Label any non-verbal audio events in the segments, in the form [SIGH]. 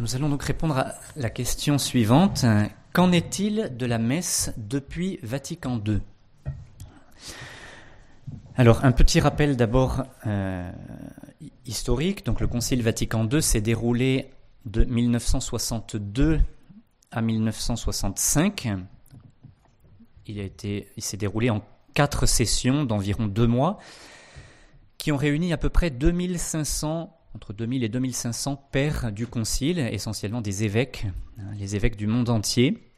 Nous allons donc répondre à la question suivante. Qu'en est-il de la messe depuis Vatican II Alors un petit rappel d'abord euh, historique. Donc le Concile Vatican II s'est déroulé de 1962 à 1965. Il, il s'est déroulé en quatre sessions d'environ deux mois qui ont réuni à peu près 2500 entre 2000 et 2500 pères du Concile, essentiellement des évêques, hein, les évêques du monde entier.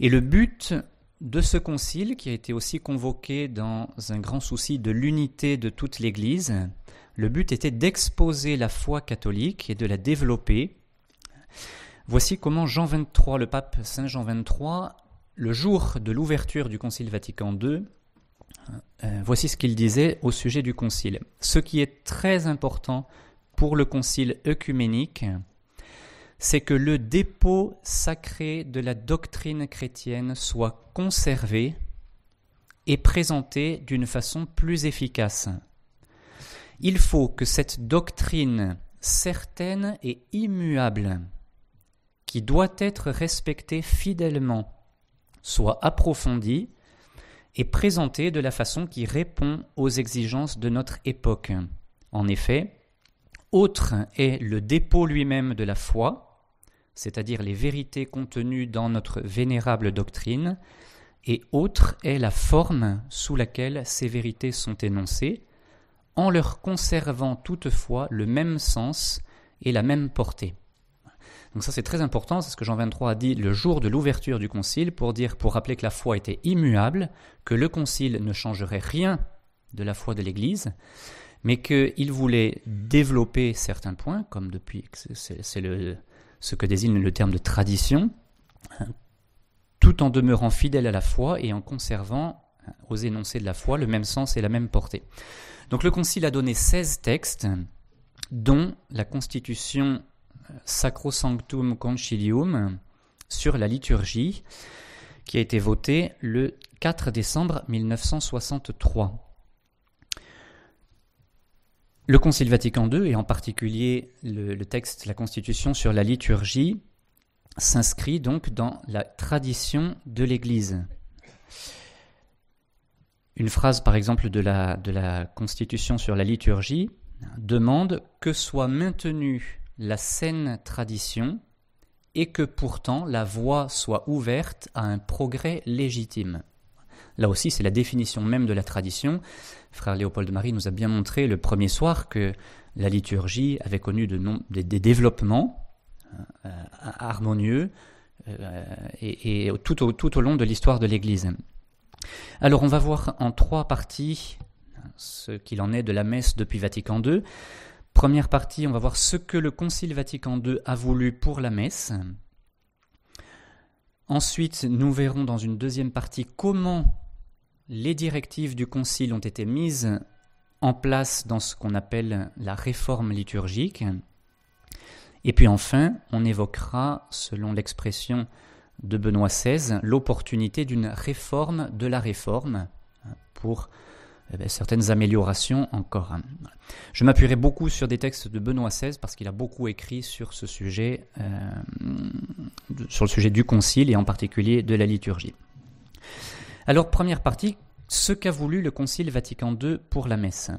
Et le but de ce concile, qui a été aussi convoqué dans un grand souci de l'unité de toute l'Église, le but était d'exposer la foi catholique et de la développer. Voici comment Jean XXIII, le pape Saint Jean XXIII, le jour de l'ouverture du Concile Vatican II, euh, voici ce qu'il disait au sujet du concile. Ce qui est très important pour le concile œcuménique, c'est que le dépôt sacré de la doctrine chrétienne soit conservé et présenté d'une façon plus efficace. Il faut que cette doctrine certaine et immuable, qui doit être respectée fidèlement, soit approfondie et présentée de la façon qui répond aux exigences de notre époque. En effet, autre est le dépôt lui-même de la foi, c'est-à-dire les vérités contenues dans notre vénérable doctrine, et autre est la forme sous laquelle ces vérités sont énoncées, en leur conservant toutefois le même sens et la même portée. Donc ça c'est très important, c'est ce que Jean 23 a dit le jour de l'ouverture du concile pour dire, pour rappeler que la foi était immuable, que le concile ne changerait rien de la foi de l'Église, mais qu'il voulait développer certains points, comme depuis, c'est ce que désigne le terme de tradition, tout en demeurant fidèle à la foi et en conservant aux énoncés de la foi le même sens et la même portée. Donc le Concile a donné 16 textes, dont la constitution Sacrosanctum Concilium sur la liturgie, qui a été voté le 4 décembre 1963. Le Concile Vatican II, et en particulier le, le, texte, la Constitution sur la liturgie, s'inscrit donc dans la tradition de l'Église. Une phrase, par exemple, de la, de la Constitution sur la liturgie demande que soit maintenue la saine tradition et que pourtant la voie soit ouverte à un progrès légitime. Là aussi, c'est la définition même de la tradition. Frère Léopold Marie nous a bien montré le premier soir que la liturgie avait connu de des, développements euh, harmonieux euh, et, tout au long de l'histoire de l'Église. Alors on va voir en trois parties ce qu'il en est de la messe depuis Vatican II. Première partie, on va voir ce que le Concile Vatican II a voulu pour la messe. Ensuite, nous verrons dans une deuxième partie comment les directives du Concile ont été mises en place dans ce qu'on appelle la réforme liturgique. Et puis enfin, on évoquera, selon l'expression de Benoît XVI, l'opportunité d'une réforme de la réforme pour eh ben, certaines améliorations encore. Je m'appuierai beaucoup sur des textes de Benoît XVI parce qu'il a beaucoup écrit sur ce sujet, euh, sur le sujet du concile et en particulier de la liturgie. Alors première partie, ce qu'a voulu le concile Vatican II pour la messe.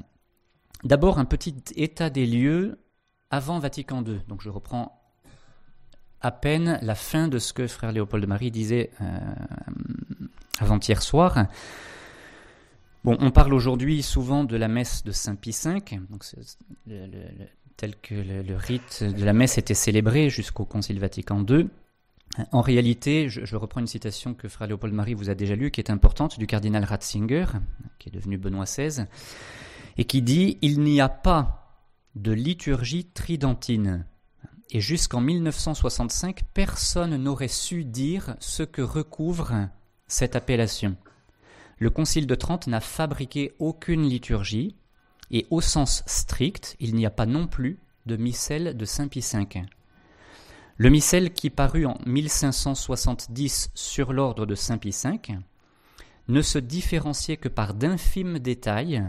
D'abord un petit état des lieux avant Vatican II. Donc je reprends à peine la fin de ce que frère Léopold de Marie disait euh, avant-hier soir. On parle aujourd'hui souvent de la messe de Saint Pie V, donc tel que le, rite de la messe était célébré jusqu'au Concile Vatican II. En réalité, je, reprends une citation que Frère Léopold Marie vous a déjà lue, qui est importante, du cardinal Ratzinger, qui est devenu Benoît XVI, et qui dit Il n'y a pas de liturgie tridentine. Et jusqu'en 1965, personne n'aurait su dire ce que recouvre cette appellation. Le Concile de Trente n'a fabriqué aucune liturgie, et au sens strict, il n'y a pas non plus de missel de Saint Pie V. Le missel qui parut en 1570 sur l'ordre de Saint Pie V ne se différenciait que par d'infimes détails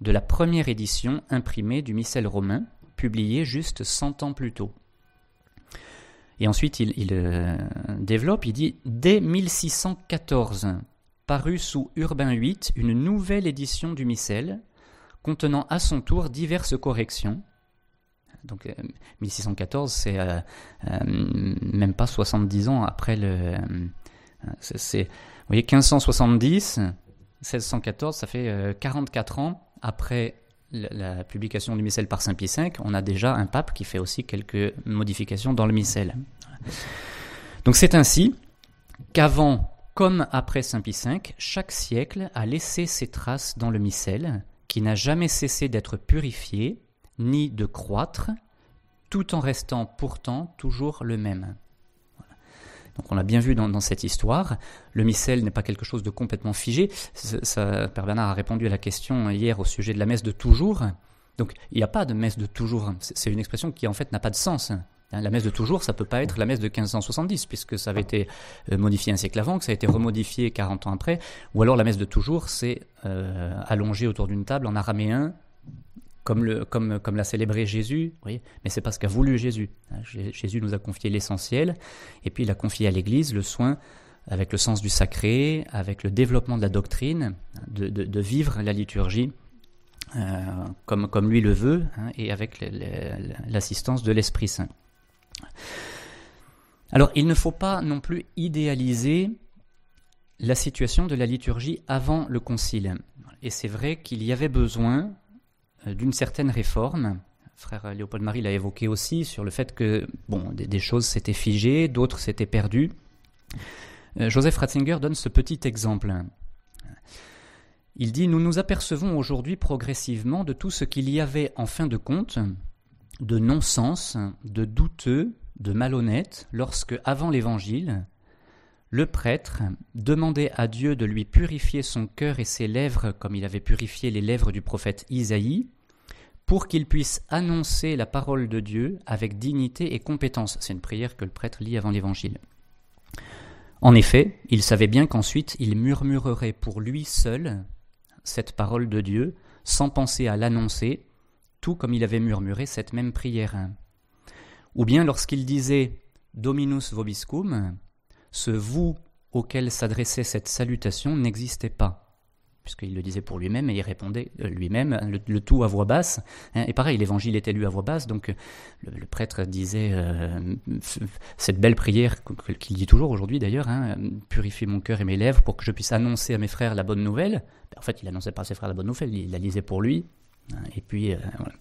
de la première édition imprimée du missel romain, publié juste cent ans plus tôt. Et ensuite, il, développe, il dit Dès 1614, parut sous Urbain VIII une nouvelle édition du missel, contenant à son tour diverses corrections. Donc 1614, c'est même pas 70 ans après le. vous voyez, 1570, 1614, ça fait 44 ans après la, publication du missel par Saint Pie V, on a déjà un pape qui fait aussi quelques modifications dans le missel. Donc c'est ainsi qu'avant comme après Saint Pie V, chaque siècle a laissé ses traces dans le missel, qui n'a jamais cessé d'être purifié, ni de croître, tout en restant pourtant toujours le même. Donc on l'a bien vu dans, cette histoire, le missel n'est pas quelque chose de complètement figé. Ça, Père Bernard a répondu à la question hier au sujet de la messe de toujours. Donc il n'y a pas de messe de toujours. C'est une expression qui en fait n'a pas de sens. Hein, la messe de toujours, ça peut pas être la messe de 1570, puisque ça avait été euh, modifié un siècle avant, que ça a été remodifié 40 ans après. Ou alors la messe de toujours, c'est euh, allongé autour d'une table en araméen, comme, l'a célébré Jésus, mais c'est pas ce qu'a voulu Jésus. Hein, Jésus nous a confié l'essentiel, et puis il a confié à l'Église le soin, avec le sens du sacré, avec le développement de la doctrine, de, vivre la liturgie euh, comme, comme lui le veut, hein, et avec l'assistance de l'Esprit Saint. Alors, il ne faut pas non plus idéaliser la situation de la liturgie avant le Concile. Et c'est vrai qu'il y avait besoin euh, d'une certaine réforme. Frère Léopold Marie l'a évoqué aussi sur le fait que bon, des, choses s'étaient figées, d'autres s'étaient perdues. Euh, Joseph Ratzinger donne ce petit exemple. Il dit Nous nous apercevons aujourd'hui progressivement de tout ce qu'il y avait en fin de compte de non-sens, de douteux, de malhonnête lorsque, avant l'Évangile, le prêtre demandait à Dieu de lui purifier son cœur et ses lèvres comme il avait purifié les lèvres du prophète Isaïe, pour qu'il puisse annoncer la parole de Dieu avec dignité et compétence. C'est une prière que le prêtre lit avant l'Évangile. En effet, il savait bien qu'ensuite il murmurerait pour lui seul cette parole de Dieu, sans penser à l'annoncer, tout comme il avait murmuré cette même prière. Ou bien lorsqu'il disait Dominus vobiscum, ce vous auquel s'adressait cette salutation n'existait pas puisqu'il le disait pour lui-même et il répondait euh, lui-même, le, tout à voix basse. Hein. et pareil, l'évangile était lu à voix basse, donc euh, le, prêtre disait euh, cette belle prière qu'il dit toujours aujourd'hui d'ailleurs, hein, purifie mon cœur et mes lèvres pour que je puisse annoncer à mes frères la bonne nouvelle. En fait, il annonçait pas à ses frères la bonne nouvelle, il la lisait pour lui. Et puis, voilà.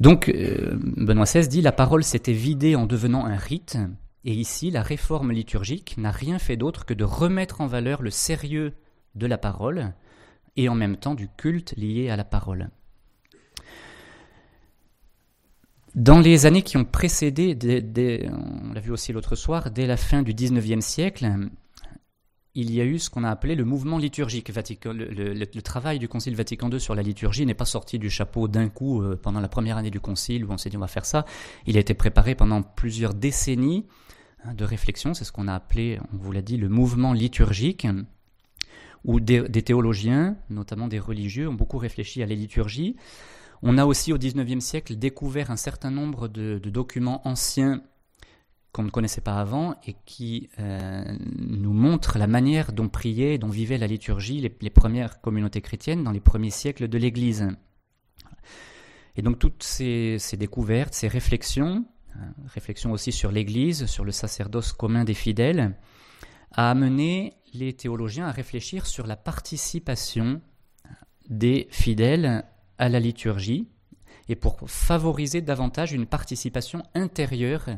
Donc, Benoît XVI dit la parole s'était vidée en devenant un rite. Et ici, la réforme liturgique n'a rien fait d'autre que de remettre en valeur le sérieux de la parole et en même temps du culte lié à la parole. Dans les années qui ont précédé, on l'a vu aussi l'autre soir, dès la fin du XIXe siècle, il y a eu ce qu'on a appelé le mouvement liturgique. Le, travail du Concile Vatican II sur la liturgie n'est pas sorti du chapeau d'un coup euh, pendant la première année du Concile où on s'est dit on va faire ça. Il a été préparé pendant plusieurs décennies hein, de réflexion. C'est ce qu'on a appelé, on vous l'a dit, le mouvement liturgique, où des, théologiens, notamment des religieux, ont beaucoup réfléchi à la liturgie. On a aussi au XIXe siècle découvert un certain nombre de documents anciens qu'on ne connaissait pas avant et qui euh, nous montre la manière dont priait, dont vivait la liturgie les, premières communautés chrétiennes dans les premiers siècles de l'Église. Et donc toutes ces, découvertes, ces réflexions, hein, réflexions aussi sur l'Église, sur le sacerdoce commun des fidèles, a amené les théologiens à réfléchir sur la participation des fidèles à la liturgie et pour favoriser davantage une participation intérieure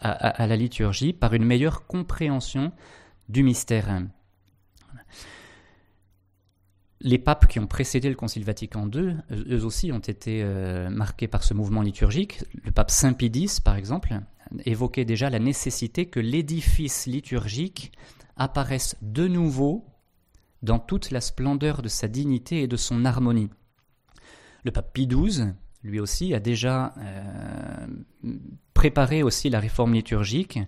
à, la liturgie par une meilleure compréhension du mystère. Les papes qui ont précédé le Concile Vatican II, eux aussi ont été euh, marqués par ce mouvement liturgique. Le pape Saint Pie par exemple, évoquait déjà la nécessité que l'édifice liturgique apparaisse de nouveau dans toute la splendeur de sa dignité et de son harmonie. Le pape Pie XII, lui aussi, a déjà euh, préparé aussi la réforme liturgique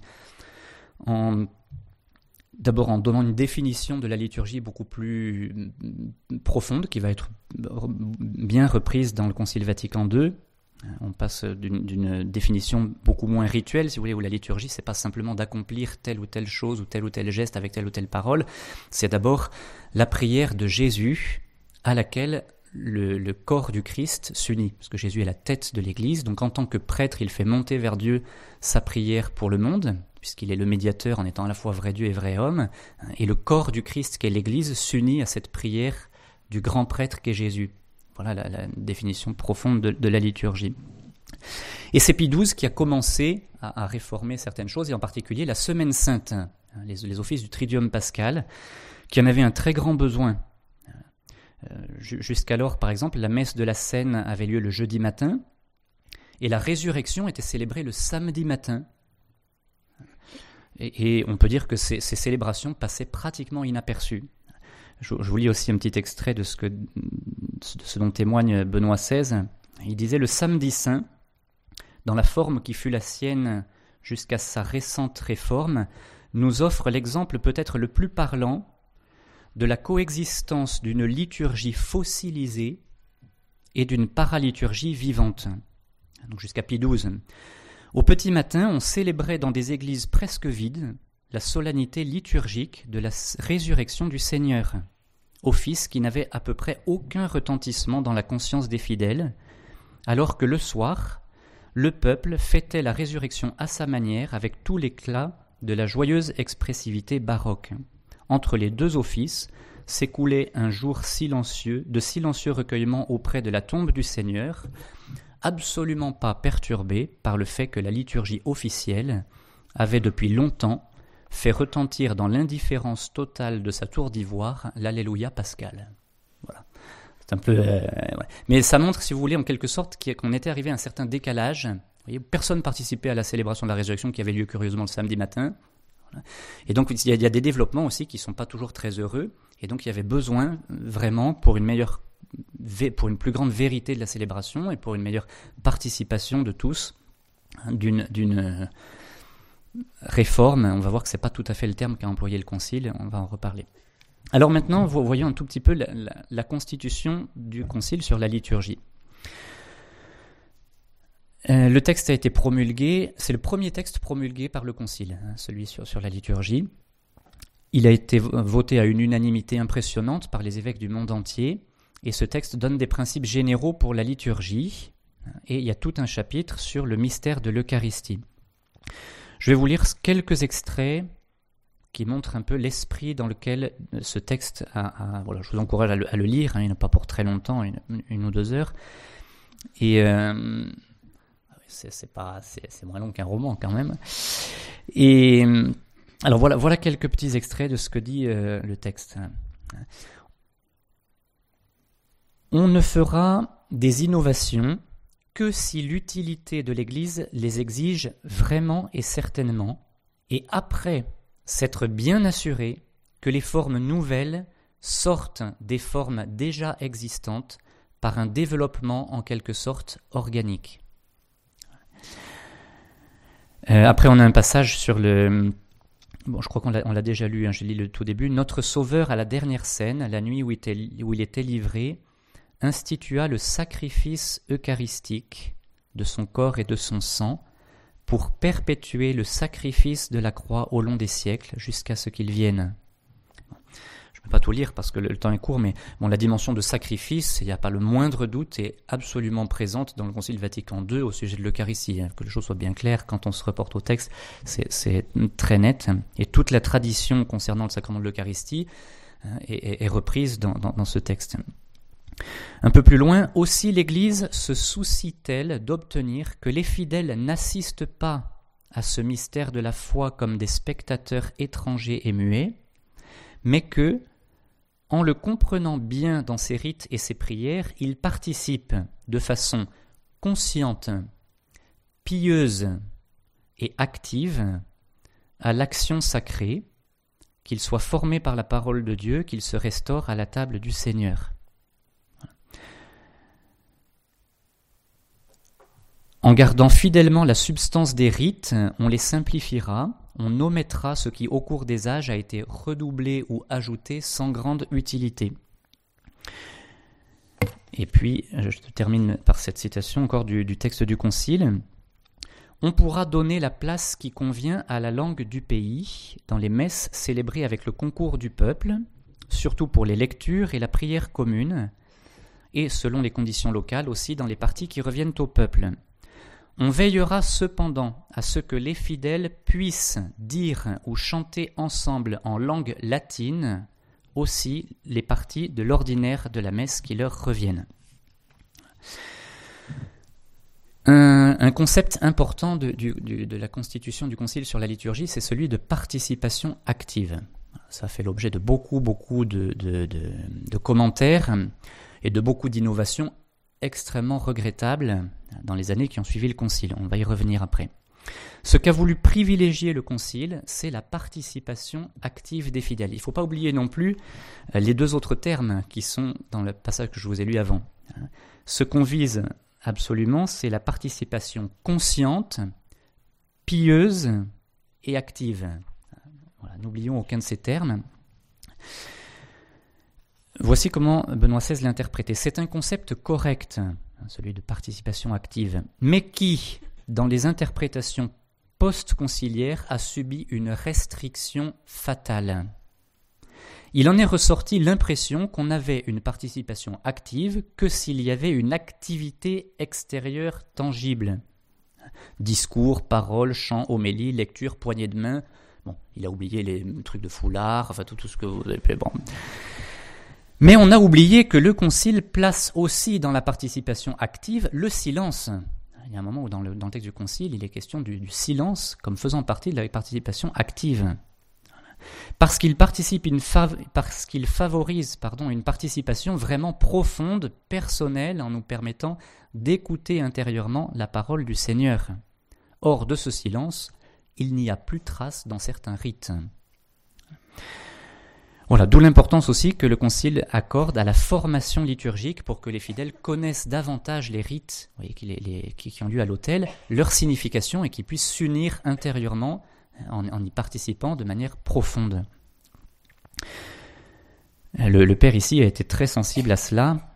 d'abord en donnant une définition de la liturgie beaucoup plus profonde qui va être bien reprise dans le Concile Vatican II On passe d'une définition beaucoup moins rituelle, si vous voulez, où la liturgie, c'est pas simplement d'accomplir telle ou telle chose ou tel ou tel geste avec telle ou telle parole. C'est d'abord la prière de Jésus à laquelle le, corps du Christ s'unit, parce que Jésus est la tête de l'Église, donc en tant que prêtre, il fait monter vers Dieu sa prière pour le monde, puisqu'il est le médiateur en étant à la fois vrai Dieu et vrai homme, et le corps du Christ qu'est l'Église s'unit à cette prière du grand prêtre qu'est Jésus. Voilà la, définition profonde de, la liturgie. Et c'est Pie qui a commencé à, réformer certaines choses, et en particulier la Semaine Sainte, hein, les, offices du Tridium Pascal, qui en avait un très grand besoin jusqu'alors, par exemple, la messe de la Seine avait lieu le jeudi matin et la résurrection était célébrée le samedi matin. Et, on peut dire que ces, célébrations passaient pratiquement inaperçues. Je, vous lis aussi un petit extrait de ce, que, de ce dont témoigne Benoît XVI. Il disait Le samedi saint, dans la forme qui fut la sienne jusqu'à sa récente réforme, nous offre l'exemple peut-être le plus parlant de la coexistence d'une liturgie fossilisée et d'une paraliturgie vivante. Jusqu'à Pie XII. Au petit matin, on célébrait dans des églises presque vides la solennité liturgique de la résurrection du Seigneur, office qui n'avait à peu près aucun retentissement dans la conscience des fidèles, alors que le soir, le peuple fêtait la résurrection à sa manière avec tout l'éclat de la joyeuse expressivité baroque entre les deux offices s'écoulait un jour silencieux, de silencieux recueillement auprès de la tombe du Seigneur, absolument pas perturbé par le fait que la liturgie officielle avait depuis longtemps fait retentir dans l'indifférence totale de sa tour d'ivoire l'Alléluia pascal. Voilà. C'est un peu. Euh, Mais ça montre, si vous voulez, en quelque sorte, qu'on était arrivé à un certain décalage. Vous voyez, personne participait à la célébration de la résurrection qui avait lieu curieusement le samedi matin. Et donc il y, a, des développements aussi qui ne sont pas toujours très heureux. Et donc il y avait besoin vraiment pour une meilleure, pour une plus grande vérité de la célébration et pour une meilleure participation de tous hein, d'une d'une réforme. On va voir que c'est pas tout à fait le terme qu'a employé le Concile. On va en reparler. Alors maintenant, voyons un tout petit peu la constitution du Concile sur la liturgie. Euh, le texte a été promulgué, c'est le premier texte promulgué par le Concile, hein, celui sur, la liturgie. Il a été voté à une unanimité impressionnante par les évêques du monde entier, et ce texte donne des principes généraux pour la liturgie, et il y a tout un chapitre sur le mystère de l'Eucharistie. Je vais vous lire quelques extraits qui montrent un peu l'esprit dans lequel ce texte a... voilà, je vous encourage à le, lire, hein, il n'est pas pour très longtemps, une, ou deux heures. Et... Euh, c'est pas c'est moins long qu'un roman quand même. Et alors voilà voilà quelques petits extraits de ce que dit euh, le texte. On ne fera des innovations que si l'utilité de l'Église les exige vraiment et certainement, et après s'être bien assuré que les formes nouvelles sortent des formes déjà existantes par un développement en quelque sorte organique. Euh, après, on a un passage sur le. Bon, je crois qu'on l'a déjà lu, hein, je lis le tout début. Notre Sauveur, à la dernière scène, la nuit où il était livré, institua le sacrifice eucharistique de son corps et de son sang pour perpétuer le sacrifice de la croix au long des siècles jusqu'à ce qu'il vienne pas tout lire parce que le, temps est court, mais bon, la dimension de sacrifice, il n'y a pas le moindre doute, est absolument présente dans le Concile Vatican II au sujet de l'Eucharistie. Que les choses soient bien claires, quand on se reporte au texte, c'est très net. Et toute la tradition concernant le sacrement de l'Eucharistie hein, est, reprise dans ce texte. Un peu plus loin, aussi l'Église se soucie-t-elle d'obtenir que les fidèles n'assistent pas à ce mystère de la foi comme des spectateurs étrangers et muets, mais que, en le comprenant bien dans ses rites et ses prières, il participe de façon consciente, pieuse et active à l'action sacrée, qu'il soit formé par la parole de Dieu, qu'il se restaure à la table du Seigneur. En gardant fidèlement la substance des rites, on les simplifiera on omettra ce qui au cours des âges a été redoublé ou ajouté sans grande utilité. Et puis, je termine par cette citation encore du, texte du Concile. On pourra donner la place qui convient à la langue du pays dans les messes célébrées avec le concours du peuple, surtout pour les lectures et la prière commune, et selon les conditions locales aussi dans les parties qui reviennent au peuple. On veillera cependant à ce que les fidèles puissent dire ou chanter ensemble en langue latine aussi les parties de l'ordinaire de la messe qui leur reviennent. Un, concept important de, la constitution du Concile sur la liturgie, c'est celui de participation active. Ça fait l'objet de beaucoup, beaucoup de, commentaires et de beaucoup d'innovations extrêmement regrettables dans les années qui ont suivi le Concile. On va y revenir après. Ce qu'a voulu privilégier le Concile, c'est la participation active des fidèles. Il ne faut pas oublier non plus euh, les deux autres termes qui sont dans le passage que je vous ai lu avant. Ce qu'on vise absolument, c'est la participation consciente, pieuse et active. N'oublions aucun de ces termes. Voici comment Benoît XVI l'a interprété. C'est un concept correct, celui de participation active, mais qui, dans les interprétations post-conciliaires, a subi une restriction fatale. Il en est ressorti l'impression qu'on n'avait une participation active que s'il y avait une activité extérieure tangible. Discours, paroles, chants, homélie, lecture, poignée de main. Bon, il a oublié les trucs de foulard, enfin tout, ce que vous avez. Bon. Mais on a oublié que le Concile place aussi dans la participation active le silence. Il y a un moment où dans le, texte du Concile, il est question du silence comme faisant partie de la participation active parce qu'il participe parce qu'il favorise pardon, une participation vraiment profonde, personnelle, en nous permettant d'écouter intérieurement la parole du Seigneur. Hors de ce silence, il n'y a plus trace dans certains rites. Voilà, d'où l'importance aussi que le Concile accorde à la formation liturgique pour que les fidèles connaissent davantage les rites qui, ont lieu à l'autel, leur signification et qu'ils puissent s'unir intérieurement en, y participant de manière profonde. Le, Père ici a été très sensible à cela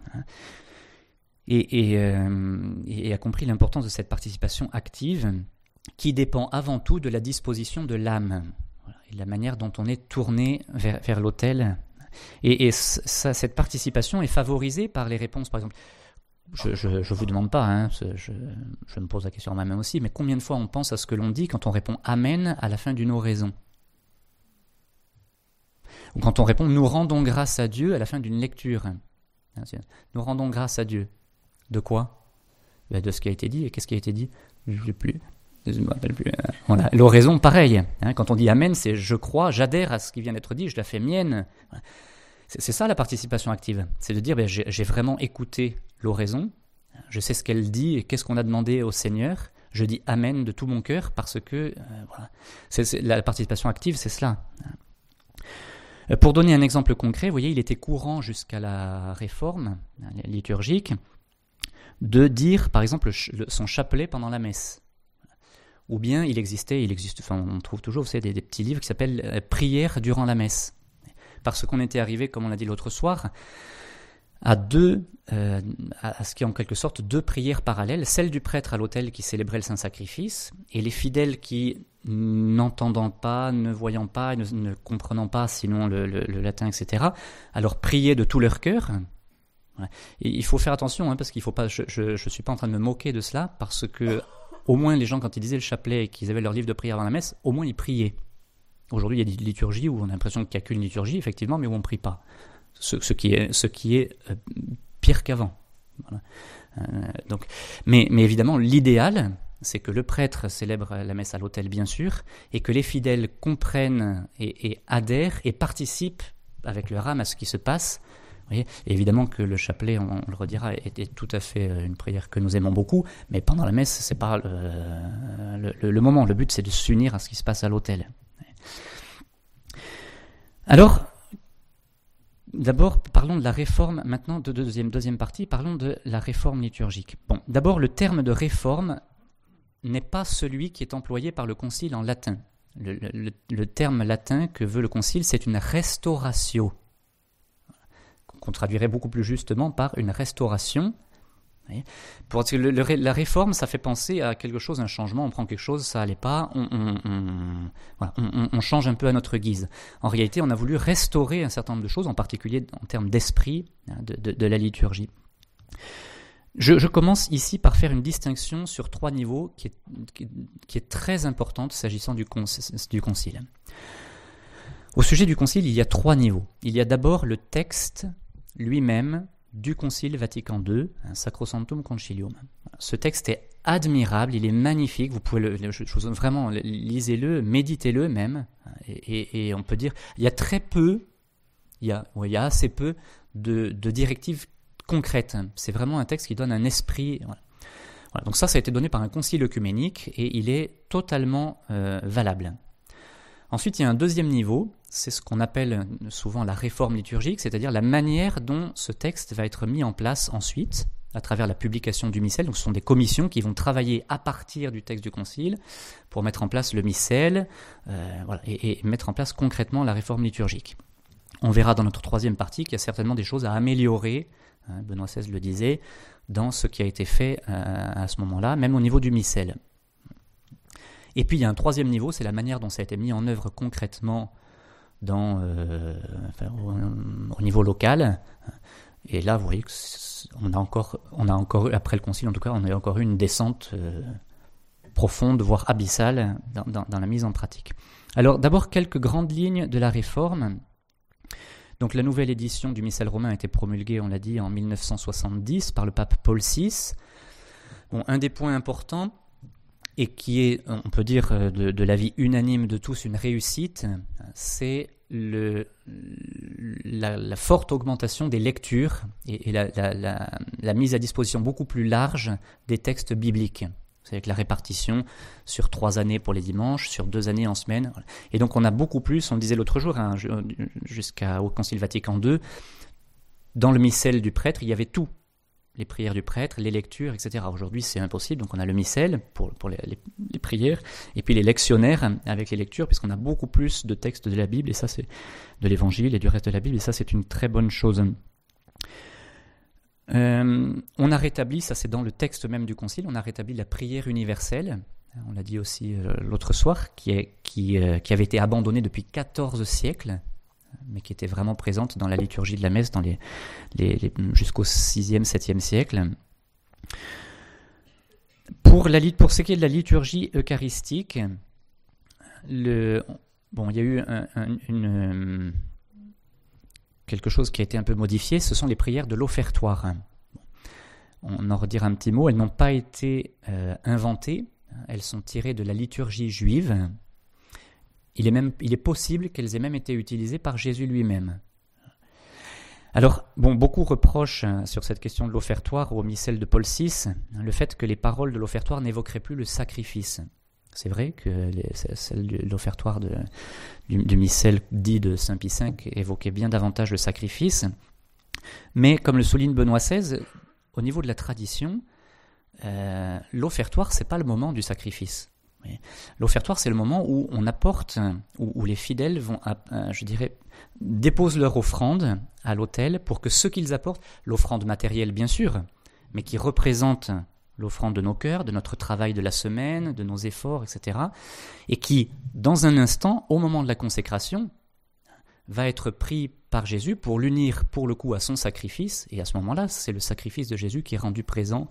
euh, et, a compris l'importance de cette participation active qui dépend avant tout de la disposition de l'âme et la manière dont on est tourné vers, l'autel. Et, cette participation est favorisée par les réponses, par exemple je ne vous demande pas, hein, je, me pose la question moi-même aussi, mais combien de fois on pense à ce que l'on dit quand on répond Amen à la fin d'une oraison? Ou quand on répond Nous rendons grâce à Dieu à la fin d'une lecture Nous rendons grâce à Dieu. De quoi? Ben, De ce qui a été dit. Et qu'est-ce qui a été dit? Je ne sais plus. Voilà. L'oraison, pareil. Hein, quand on dit Amen, c'est je crois, j'adhère à ce qui vient d'être dit, je la fais mienne. C'est ça la participation active. C'est de dire ben, j'ai vraiment écouté l'oraison, je sais ce qu'elle dit qu'est-ce qu'on a demandé au Seigneur. Je dis Amen de tout mon cœur parce que euh, la participation active, c'est cela. Euh, pour donner un exemple concret, voyez, il était courant jusqu'à la réforme liturgique de dire, par exemple, son chapelet pendant la messe. Ou bien il existait, il existe, enfin on trouve toujours, vous des, petits livres qui s'appellent euh, Prières durant la messe. Parce qu'on était arrivé, comme on l'a dit l'autre soir, à deux, euh, à ce qui est en quelque sorte deux prières parallèles, celle du prêtre à l'autel qui célébrait le Saint Sacrifice, et les fidèles qui, n'entendant pas, ne voyant pas, ne, comprenant pas sinon le, latin, etc., alors priaient de tout leur cœur. Il faut faire attention, hein, parce qu'il faut pas, je ne suis pas en train de me moquer de cela, parce que au moins les gens, quand ils disaient le chapelet et qu'ils avaient leur livre de prière avant la messe, au moins ils priaient. Aujourd'hui, il y a des liturgies où on a l'impression qu'il n'y a qu'une liturgie, effectivement, mais où on ne prie pas ce, qui est, ce qui est euh, pire qu'avant. Euh, donc, mais, mais évidemment, l'idéal, c'est que le prêtre célèbre la messe à l'autel, bien sûr, et que les fidèles comprennent et, adhèrent et participent avec leur âme à ce qui se passe. Évidemment que le chapelet, on, le redira, était tout à fait euh, une prière que nous aimons beaucoup, mais pendant la messe, c'est pas le, le, moment. Le but, c'est de s'unir à ce qui se passe à l'autel. Alors, D'abord, parlons de la réforme, maintenant, de deuxième, deuxième partie, parlons de la réforme liturgique. Bon, d'abord, le terme de réforme n'est pas celui qui est employé par le Concile en latin. Le, terme latin que veut le Concile, c'est une restauratio. Qu'on traduirait beaucoup plus justement par une restauration. Pour que la réforme, ça fait penser à quelque chose, un changement. On prend quelque chose, ça allait pas, on, change un peu à notre guise. En réalité, on a voulu restaurer un certain nombre de choses, en particulier en termes d'esprit hein, de, la liturgie. Je, commence ici par faire une distinction sur trois niveaux qui est, très importante s'agissant du, du concile. Au sujet du concile, il y a trois niveaux. Il y a d'abord le texte lui-même du concile Vatican II, un Sacrosanctum Concilium. Ce texte est admirable, il est magnifique, vous pouvez vraiment, lisez-le, méditez-le même, et, on peut dire, il y a très peu, il y a, il y a assez peu de, directives concrètes. C'est vraiment un texte qui donne un esprit. donc ça, ça a été donné par un concile œcuménique, et il est totalement euh, valable. Ensuite, il y a un deuxième niveau, c'est ce qu'on appelle souvent la réforme liturgique, c'est-à-dire la manière dont ce texte va être mis en place ensuite, à travers la publication du missel. Donc, ce sont des commissions qui vont travailler à partir du texte du concile pour mettre en place le missel euh, et, mettre en place concrètement la réforme liturgique. On verra dans notre troisième partie qu'il y a certainement des choses à améliorer, hein, Benoît XVI le disait, dans ce qui a été fait euh, à ce moment-là, même au niveau du missel. Et puis il y a un troisième niveau, c'est la manière dont ça a été mis en œuvre concrètement dans, euh, au, niveau local. Et là, vous voyez qu'on a encore, on a encore, après le concile en tout cas, on a encore eu une descente euh, profonde, voire abyssale, dans, la mise en pratique. Alors d'abord quelques grandes lignes de la réforme. Donc la nouvelle édition du Missel romain a été promulguée, on l'a dit, en 1970 par le pape Paul VI. Bon, un des points importants, et qui est, on peut dire, euh, de, la vie unanime de tous une réussite, c'est la, forte augmentation des lectures et, la, mise à disposition beaucoup plus large des textes bibliques. C'est avec la répartition sur trois années pour les dimanches, sur deux années en semaine. Et donc on a beaucoup plus, on le disait l'autre jour, hein, jusqu'au Concile Vatican II, dans le missel du prêtre, il y avait tout les prières du prêtre, les lectures, etc. Aujourd'hui, c'est impossible, donc on a le missel pour, pour les, prières, et puis les lectionnaires avec les lectures, puisqu'on a beaucoup plus de textes de la Bible, et ça c'est de l'Évangile et du reste de la Bible, et ça c'est une très bonne chose. Euh, on a rétabli, ça c'est dans le texte même du Concile, on a rétabli la prière universelle, on l'a dit aussi euh, l'autre soir, qui, est, qui, euh, qui avait été abandonnée depuis 14 siècles, mais qui était vraiment présente dans la liturgie de la messe dans les, jusqu'au 6e, 7e siècle. Pour, la, pour ce qui est de la liturgie eucharistique, bon, il y a eu quelque chose qui a été un peu modifié, ce sont les prières de l'offertoire. On en redira un petit mot, elles n'ont pas été euh, inventées, elles sont tirées de la liturgie juive, il est, possible qu'elles aient même été utilisées par Jésus lui-même. Alors, beaucoup reprochent hein, sur cette question de l'offertoire au missel de Paul VI le fait que les paroles de l'offertoire n'évoqueraient plus le sacrifice. C'est vrai que l'offertoire du, missel dit de Saint Pie V évoquait bien davantage le sacrifice. Mais comme le souligne Benoît XVI, au niveau de la tradition, euh, l'offertoire, c'est pas le moment du sacrifice. L'offertoire, c'est le moment où on apporte, où, les fidèles vont, euh, je dirais, déposent leur offrande à l'autel pour que ce qu'ils apportent, l'offrande matérielle bien sûr, mais qui représente l'offrande de nos cœurs, de notre travail de la semaine, de nos efforts, etc., et qui, dans un instant, au moment de la consécration, va être pris par Jésus pour l'unir pour le coup à son sacrifice, et à ce moment-là, c'est le sacrifice de Jésus qui est rendu présent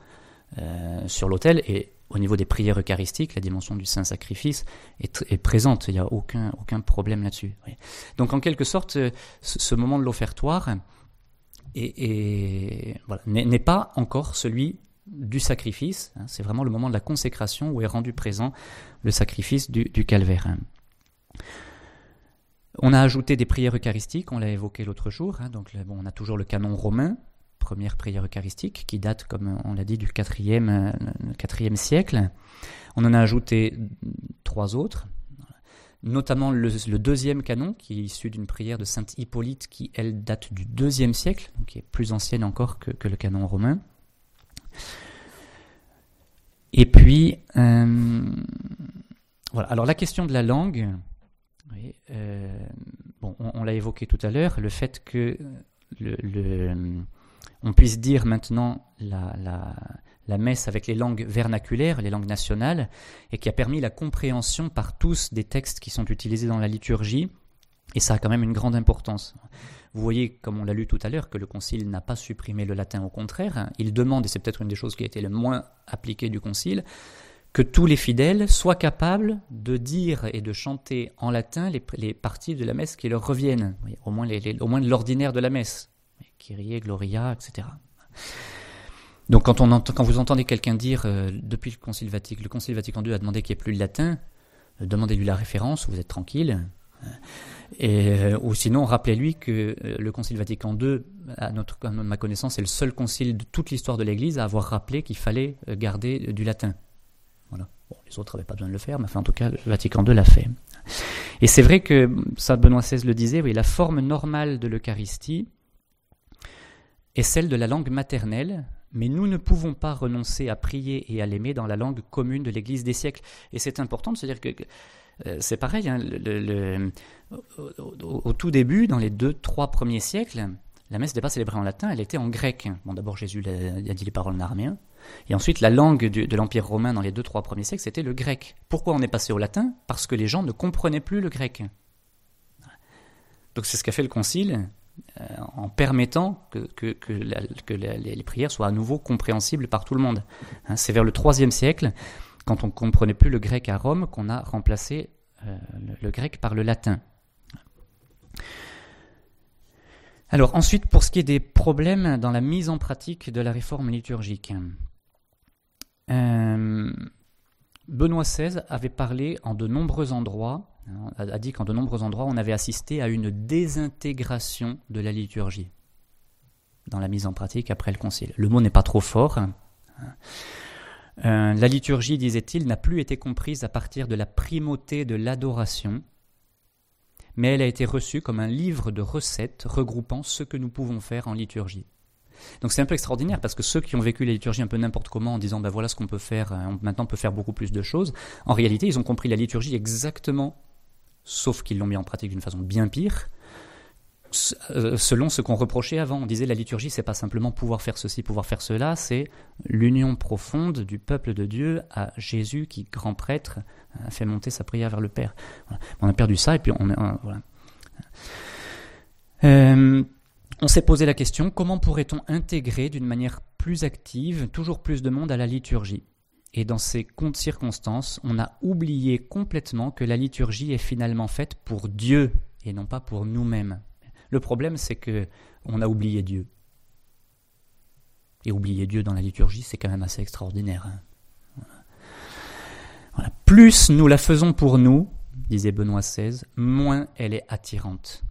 euh, sur l'autel, et au niveau des prières eucharistiques, la dimension du saint sacrifice est, présente. Il n'y a aucun, problème là-dessus. Donc, en quelque sorte, euh, ce, moment de l'offertoire n'est pas encore celui du sacrifice. Hein. C'est vraiment le moment de la consécration où est rendu présent le sacrifice du, calvaire. On a ajouté des prières eucharistiques, on l'a évoqué l'autre jour. Hein. donc, bon, on a toujours le canon romain première prière eucharistique qui date, comme on l'a dit, du 4e, 4e siècle. On en a ajouté trois autres, notamment le, deuxième canon qui est issu d'une prière de sainte Hippolyte qui, elle, date du deuxième siècle, donc qui est plus ancienne encore que, le canon romain. Et puis, euh, voilà. Alors la question de la langue, euh, on l'a évoqué tout à l'heure, le fait que on puisse dire maintenant la, messe avec les langues vernaculaires, les langues nationales, et qui a permis la compréhension par tous des textes qui sont utilisés dans la liturgie, et ça a quand même une grande importance. Vous voyez, comme on l'a lu tout à l'heure, que le Concile n'a pas supprimé le latin, au contraire, hein. il demande, et c'est peut-être une des choses qui a été le moins appliquée du Concile, que tous les fidèles soient capables de dire et de chanter en latin les, parties de la messe qui leur reviennent, au moins, au moins l'ordinaire de la messe, Gloria, etc. Donc quand, vous entendez quelqu'un dire euh, depuis le Concile Vatican, le Concile Vatican II a demandé qu'il n'y ait plus le latin, euh, demandez-lui la référence, vous êtes tranquille. Et, euh, ou sinon, rappelez-lui que le Concile Vatican II, à, ma connaissance, est le seul concile de toute l'histoire de l'Église à avoir rappelé qu'il fallait garder du latin. Voilà. Les autres n'avaient pas besoin de le faire, mais en tout cas, le Vatican II l'a fait. Et c'est vrai que, ça Benoît XVI le disait, oui, la forme normale de l'Eucharistie est celle de la langue maternelle, mais nous ne pouvons pas renoncer à prier et à l'aimer dans la langue commune de l'Église des siècles. Et c'est important de se dire que euh, c'est pareil, hein, au, tout début, dans les deux, trois premiers siècles, la messe n'était pas célébrée en latin, elle était en grec. Bon, d'abord Jésus a, dit les paroles en araméen, et ensuite la langue de l'Empire romain dans les deux, trois premiers siècles, c'était le grec. Pourquoi on est passé au latin? Parce que les gens ne comprenaient plus le grec. Donc c'est ce qu'a fait le Concile, en permettant que, les prières soient à nouveau compréhensibles par tout le monde. Hein, c'est vers le IIIe siècle, quand on ne comprenait plus le grec à Rome, qu'on a remplacé euh, le, grec par le latin. Alors ensuite, pour ce qui est des problèmes dans la mise en pratique de la réforme liturgique, euh, Benoît XVI avait parlé en de nombreux endroits a dit qu'en de nombreux endroits, on avait assisté à une désintégration de la liturgie dans la mise en pratique après le Concile. Le mot n'est pas trop fort. Hein. Euh, la liturgie, disait-il, n'a plus été comprise à partir de la primauté de l'adoration, mais elle a été reçue comme un livre de recettes regroupant ce que nous pouvons faire en liturgie. Donc c'est un peu extraordinaire parce que ceux qui ont vécu la liturgie un peu n'importe comment en disant ben voilà ce qu'on peut faire, hein, maintenant on peut faire beaucoup plus de choses, en réalité ils ont compris la liturgie exactement sauf qu'ils l'ont mis en pratique d'une façon bien pire, euh, selon ce qu'on reprochait avant. On disait la liturgie, c'est pas simplement pouvoir faire ceci, pouvoir faire cela, c'est l'union profonde du peuple de Dieu à Jésus qui, grand prêtre, a fait monter sa prière vers le Père. On a perdu ça et puis on, voilà. Euh, on s'est posé la question comment pourrait-on intégrer d'une manière plus active toujours plus de monde à la liturgie? Et dans ces circonstances, on a oublié complètement que la liturgie est finalement faite pour Dieu et non pas pour nous-mêmes. Le problème, c'est que on a oublié Dieu. Et oublier Dieu dans la liturgie, c'est quand même assez extraordinaire. Hein. Plus nous la faisons pour nous, disait Benoît XVI, moins elle est attirante.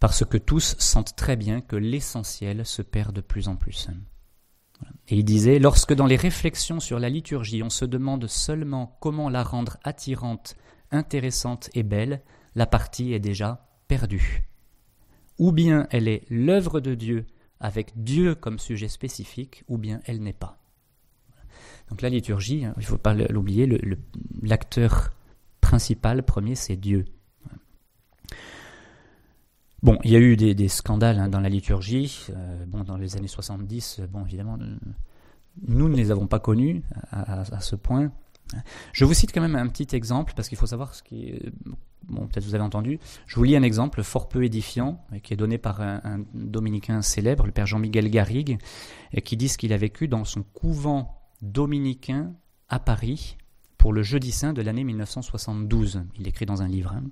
Parce que tous sentent très bien que l'essentiel se perd de plus en plus. Et il disait, lorsque dans les réflexions sur la liturgie, on se demande seulement comment la rendre attirante, intéressante et belle, la partie est déjà perdue. Ou bien elle est l'œuvre de Dieu avec Dieu comme sujet spécifique, ou bien elle n'est pas. Donc la liturgie, hein, il ne faut pas l'oublier, l'acteur principal, premier, c'est Dieu. Bon, il y a eu des, scandales hein, dans la liturgie. Euh, bon, dans les années 70, euh, bon, évidemment, nous ne les avons pas connus à, ce point. Je vous cite quand même un petit exemple parce qu'il faut savoir ce qui. Bon, peut-être vous avez entendu. Je vous lis un exemple fort peu édifiant qui est donné par un, dominicain célèbre, le père Jean-Miguel Garrigue, qui dit ce qu'il a vécu dans son couvent dominicain à Paris pour le jeudi saint de l'année 1972. Il écrit dans un livre. Hein.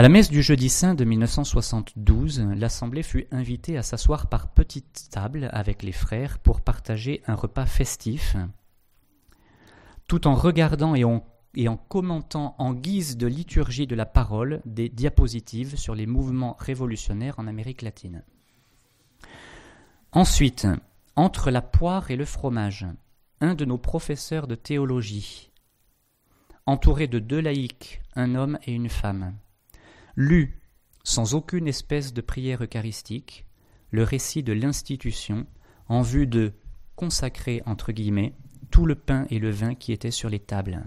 À la messe du jeudi saint de 1972, l'Assemblée fut invitée à s'asseoir par petite table avec les frères pour partager un repas festif, tout en regardant et en, et en commentant en guise de liturgie de la parole des diapositives sur les mouvements révolutionnaires en Amérique latine. Ensuite, entre la poire et le fromage, un de nos professeurs de théologie, entouré de deux laïcs, un homme et une femme, Lu, sans aucune espèce de prière eucharistique, le récit de l'institution en vue de consacrer, entre guillemets, tout le pain et le vin qui étaient sur les tables.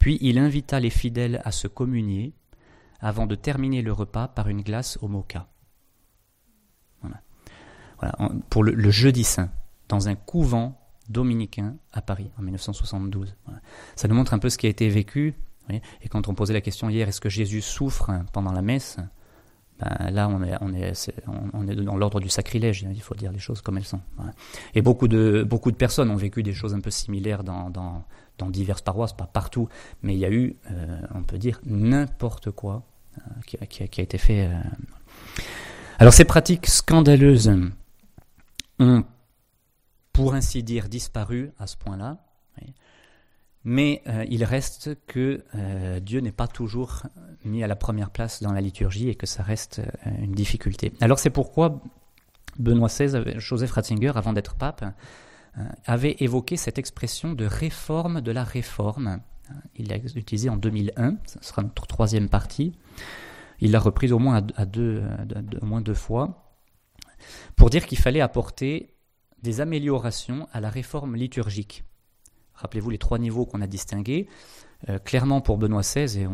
Puis il invita les fidèles à se communier, avant de terminer le repas par une glace au mocha. Voilà. pour le, jeudi saint, dans un couvent dominicain à Paris en 1972. Ça nous montre un peu ce qui a été vécu. Et quand on posait la question hier, est-ce que Jésus souffre pendant la messe ben, là, on est, dans l'ordre du sacrilège. Il faut dire les choses comme elles sont. Et beaucoup de, beaucoup de personnes ont vécu des choses un peu similaires dans, dans, diverses paroisses, pas partout, mais il y a eu, euh, on peut dire, n'importe quoi euh, qui, a, été fait. Euh. Alors ces pratiques scandaleuses ont, pour ainsi dire, disparu à ce point-là. Mais il reste que Dieu n'est pas toujours mis à la première place dans la liturgie et que ça reste une difficulté. Alors c'est pourquoi Benoît XVI, Joseph Ratzinger, avant d'être pape, euh, avait évoqué cette expression de réforme de la réforme. Euh, il l'a utilisé en 2001, ce sera notre troisième partie. Il l'a reprise au moins, à deux, au moins deux fois, pour dire qu'il fallait apporter des améliorations à la réforme liturgique. Rappelez-vous les trois niveaux qu'on a distingués. Euh, clairement pour Benoît XVI, et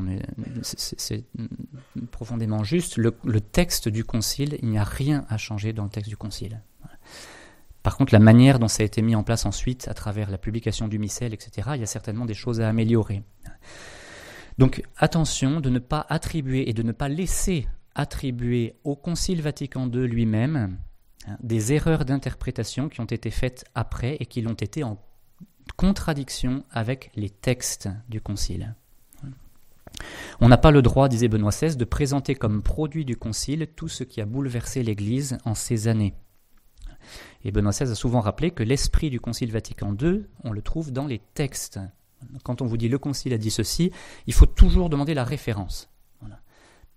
c'est, profondément juste, le, le, texte du Concile, il n'y a rien à changer dans le texte du Concile. Par contre, la manière dont ça a été mis en place ensuite, à travers la publication du missel, etc., il y a certainement des choses à améliorer. Donc attention de ne pas attribuer et de ne pas laisser attribuer au Concile Vatican II lui-même hein, des erreurs d'interprétation qui ont été faites après et qui l'ont été en contradiction avec les textes du Concile. On n'a pas le droit, disait Benoît XVI, de présenter comme produit du Concile tout ce qui a bouleversé l'Église en ces années. Et Benoît XVI a souvent rappelé que l'esprit du Concile Vatican II, on le trouve dans les textes. Quand on vous dit le Concile a dit ceci, il faut toujours demander la référence.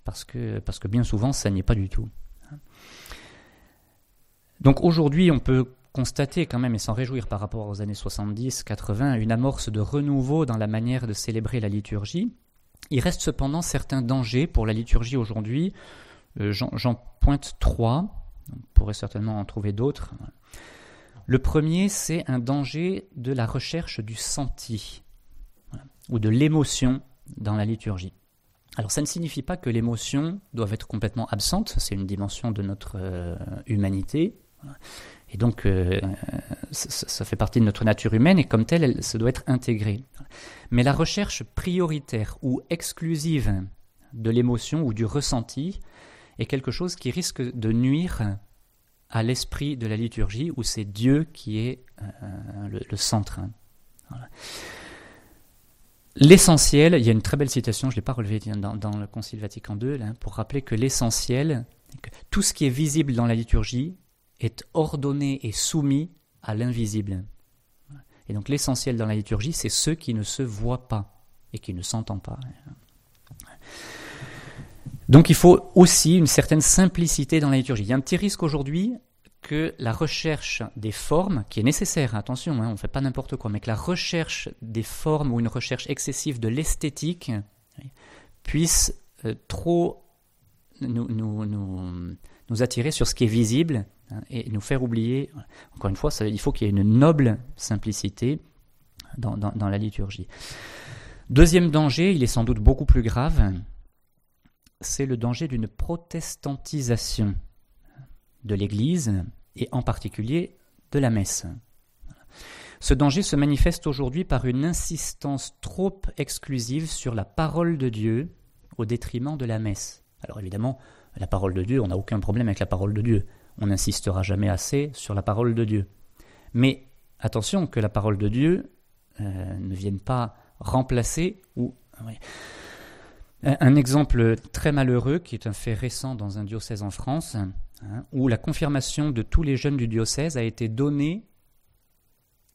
Parce, que, parce que bien souvent, ça n'y est pas du tout. Donc aujourd'hui, on peut constater quand même et s'en réjouir par rapport aux années 70-80 une amorce de renouveau dans la manière de célébrer la liturgie. Il reste cependant certains dangers pour la liturgie aujourd'hui. Euh, j'en pointe trois. On pourrait certainement en trouver d'autres. Le premier, c'est un danger de la recherche du senti ou de l'émotion dans la liturgie. Alors ça ne signifie pas que l'émotion doit être complètement absente, c'est une dimension de notre euh, humanité, et donc euh, ça, fait partie de notre nature humaine, et comme telle, elle, ça doit être intégré. Mais la recherche prioritaire ou exclusive de l'émotion ou du ressenti est quelque chose qui risque de nuire à l'esprit de la liturgie où c'est Dieu qui est euh, le, centre. L'essentiel, il y a une très belle citation, je ne l'ai pas relevée dans, le Concile Vatican II, pour rappeler que l'essentiel, tout ce qui est visible dans la liturgie est ordonné et soumis à l'invisible. Et donc l'essentiel dans la liturgie, c'est ceux qui ne se voient pas et qui ne s'entendent pas. Donc il faut aussi une certaine simplicité dans la liturgie. Il y a un petit risque aujourd'hui que la recherche des formes, qui est nécessaire, attention, hein, on ne fait pas n'importe quoi, mais que la recherche des formes ou une recherche excessive de l'esthétique puisse euh, trop nous, nous, attirer sur ce qui est visible hein, et nous faire oublier, encore une fois, il faut qu'il y ait une noble simplicité dans, dans, dans la liturgie. Deuxième danger, il est sans doute beaucoup plus grave, c'est le danger d'une protestantisation de l'Église et en particulier de la messe. Ce danger se manifeste aujourd'hui par une insistance trop exclusive sur la parole de Dieu au détriment de la messe. Alors évidemment, la parole de Dieu, on n'a aucun problème avec la parole de Dieu. On n'insistera jamais assez sur la parole de Dieu. Mais attention que la parole de Dieu euh, ne vienne pas remplacer. Un exemple très malheureux, qui est un fait récent dans un diocèse en France, hein, où la confirmation de tous les jeunes du diocèse a été donnée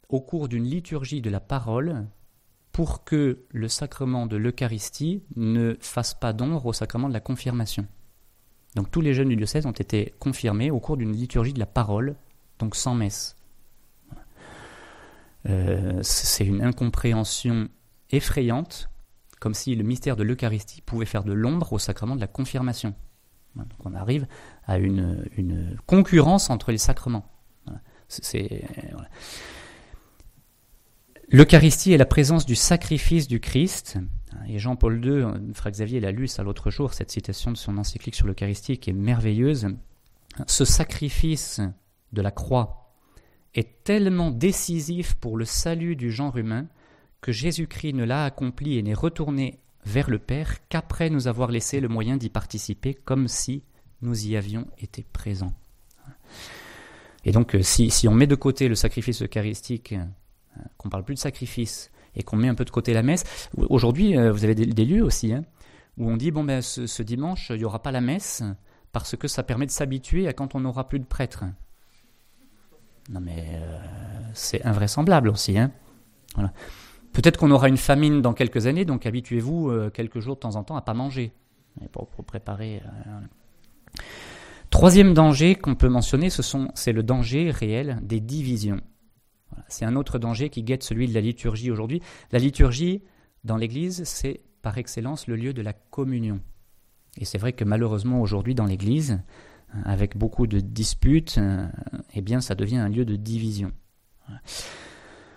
au cours d'une liturgie de la parole pour que le sacrement de l'Eucharistie ne fasse pas d'ombre au sacrement de la confirmation. Donc tous les jeunes du diocèse ont été confirmés au cours d'une liturgie de la parole, donc sans messe. Euh, c'est une incompréhension effrayante comme si le mystère de l'Eucharistie pouvait faire de l'ombre au sacrement de la confirmation. On arrive à une, concurrence entre les sacrements. L'Eucharistie est la présence du sacrifice du Christ Et Jean-Paul II, frère Xavier l'a lu ça l'autre jour, cette citation de son encyclique sur l'Eucharistie est merveilleuse. Ce sacrifice de la croix est tellement décisif pour le salut du genre humain que Jésus-Christ ne l'a accompli et n'est retourné vers le Père qu'après nous avoir laissé le moyen d'y participer comme si nous y avions été présents. Et donc si, si on met de côté le sacrifice eucharistique, qu'on parle plus de sacrifice, et qu'on met un peu de côté la messe. Aujourd'hui, euh, vous avez des, lieux aussi hein, où on dit bon ben ce, dimanche il n'y aura pas la messe parce que ça permet de s'habituer à quand on n'aura plus de prêtre. Non mais euh, c'est invraisemblable aussi. Hein. Peut-être qu'on aura une famine dans quelques années, donc habituez-vous euh, quelques jours de temps en temps à pas manger pour, préparer. Troisième danger qu'on peut mentionner, c'est le danger réel des divisions. C'est un autre danger qui guette celui de la liturgie aujourd'hui. La liturgie, dans l'Église, c'est par excellence le lieu de la communion. Et c'est vrai que malheureusement aujourd'hui dans l'Église, avec beaucoup de disputes, euh, eh bien ça devient un lieu de division.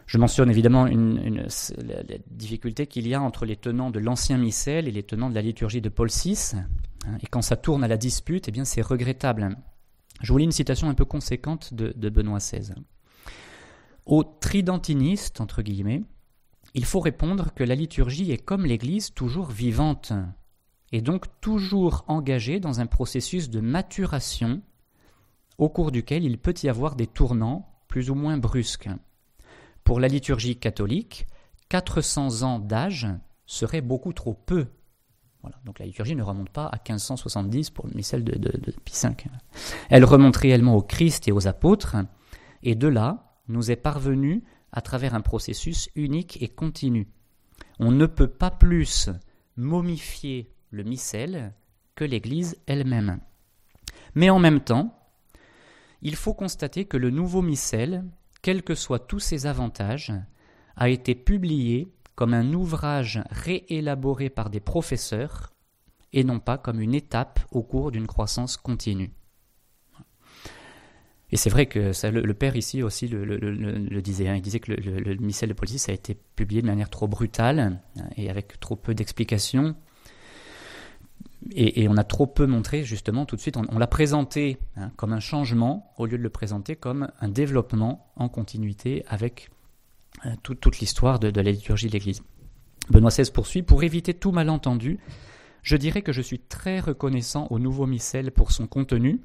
Je mentionne évidemment une, la, difficulté qu'il y a entre les tenants de l'ancien missel et les tenants de la liturgie de Paul VI. Hein, et quand ça tourne à la dispute, eh bien c'est regrettable. Je vous lis une citation un peu conséquente de Benoît XVI. Aux tridentinistes, entre guillemets, il faut répondre que la liturgie est comme l'Église toujours vivante, et donc toujours engagée dans un processus de maturation au cours duquel il peut y avoir des tournants plus ou moins brusques. Pour la liturgie catholique, 400 ans d'âge serait beaucoup trop peu. Voilà. Donc la liturgie ne remonte pas à 1570 pour le missel de, de, de Pie V. Elle remonte réellement au Christ et aux apôtres, et de là, nous est parvenu à travers un processus unique et continu. On ne peut pas plus momifier le missel que l'Église elle-même. Mais en même temps, il faut constater que le nouveau missel, quels que soient tous ses avantages, a été publié comme un ouvrage réélaboré par des professeurs et non pas comme une étape au cours d'une croissance continue. Et c'est vrai que le, père ici aussi le, disait. Hein. il disait que le, missel de police a été publié de manière trop brutale hein, et avec trop peu d'explications. Et, on a trop peu montré, justement, tout de suite. On, l'a présenté hein, comme un changement au lieu de le présenter comme un développement en continuité avec euh, toute l'histoire de, de la liturgie de l'Église. Benoît XVI poursuit Pour éviter tout malentendu, je dirais que je suis très reconnaissant au nouveau missel pour son contenu